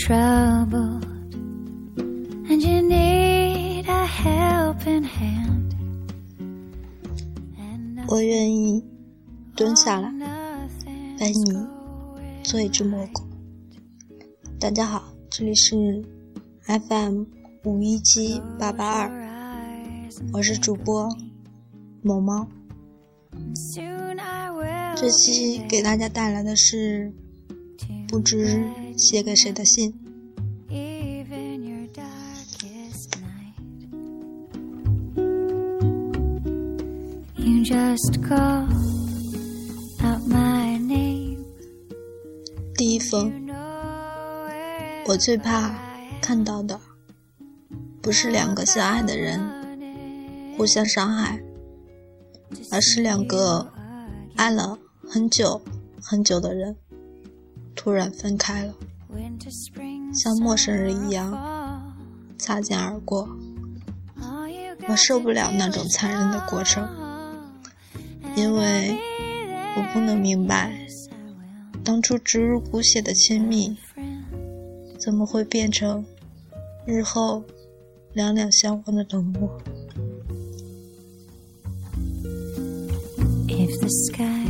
trouble and you need a helping hand. 我愿意蹲下来为你做一只蘑菇。大家好这里是 fm 五一七八八二我是主播某猫。这期给大家带来的是不知写给谁的信？第一封。我最怕看到的不是两个相爱的人互相伤害，而是两个爱了很久很久的人突然分开了。像陌生人一样擦肩而过。我受不了那种残忍的过程，因为我不能明白，当初植入骨血的亲密，怎么会变成日后两两相望的冷漠。If the sky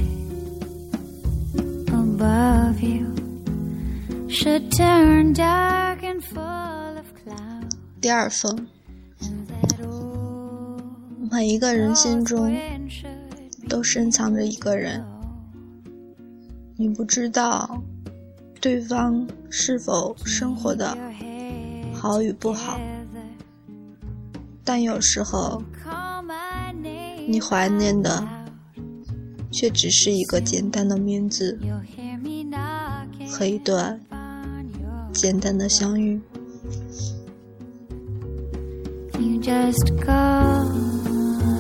above you 第二封，每一个人心中都深藏着一个人，你不知道对方是否生活的好与不好，但有时候你怀念的却只是一个简单的名字和一段。简单的相遇。You just call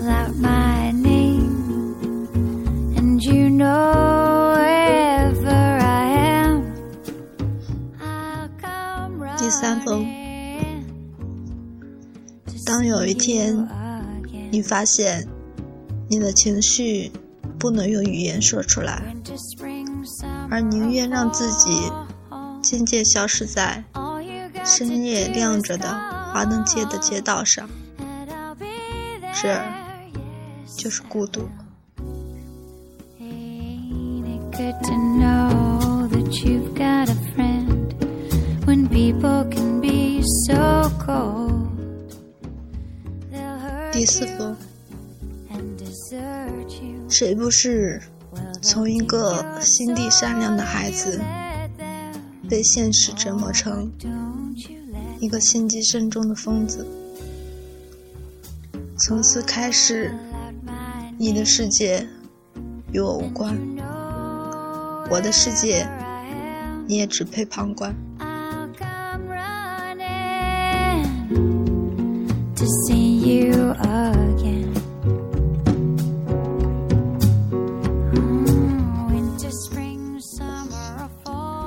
out my name, and you know wherever I am, I'll come 第三封当有一天你发现你的情绪不能用语言说出来而宁愿让自己渐渐消失在深夜亮着的华灯街的街道上。这儿就是孤独。第四封，谁不是从一个心地善良的孩子被现实折磨成一个心机深重的疯子？从此开始，你的世界与我无关，我的世界你也只配旁观。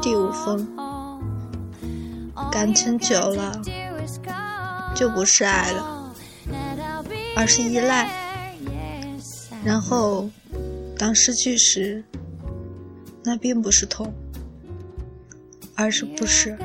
第五封。感情久了就不是爱了而是依赖。然后当失去时那并不是痛而是不舍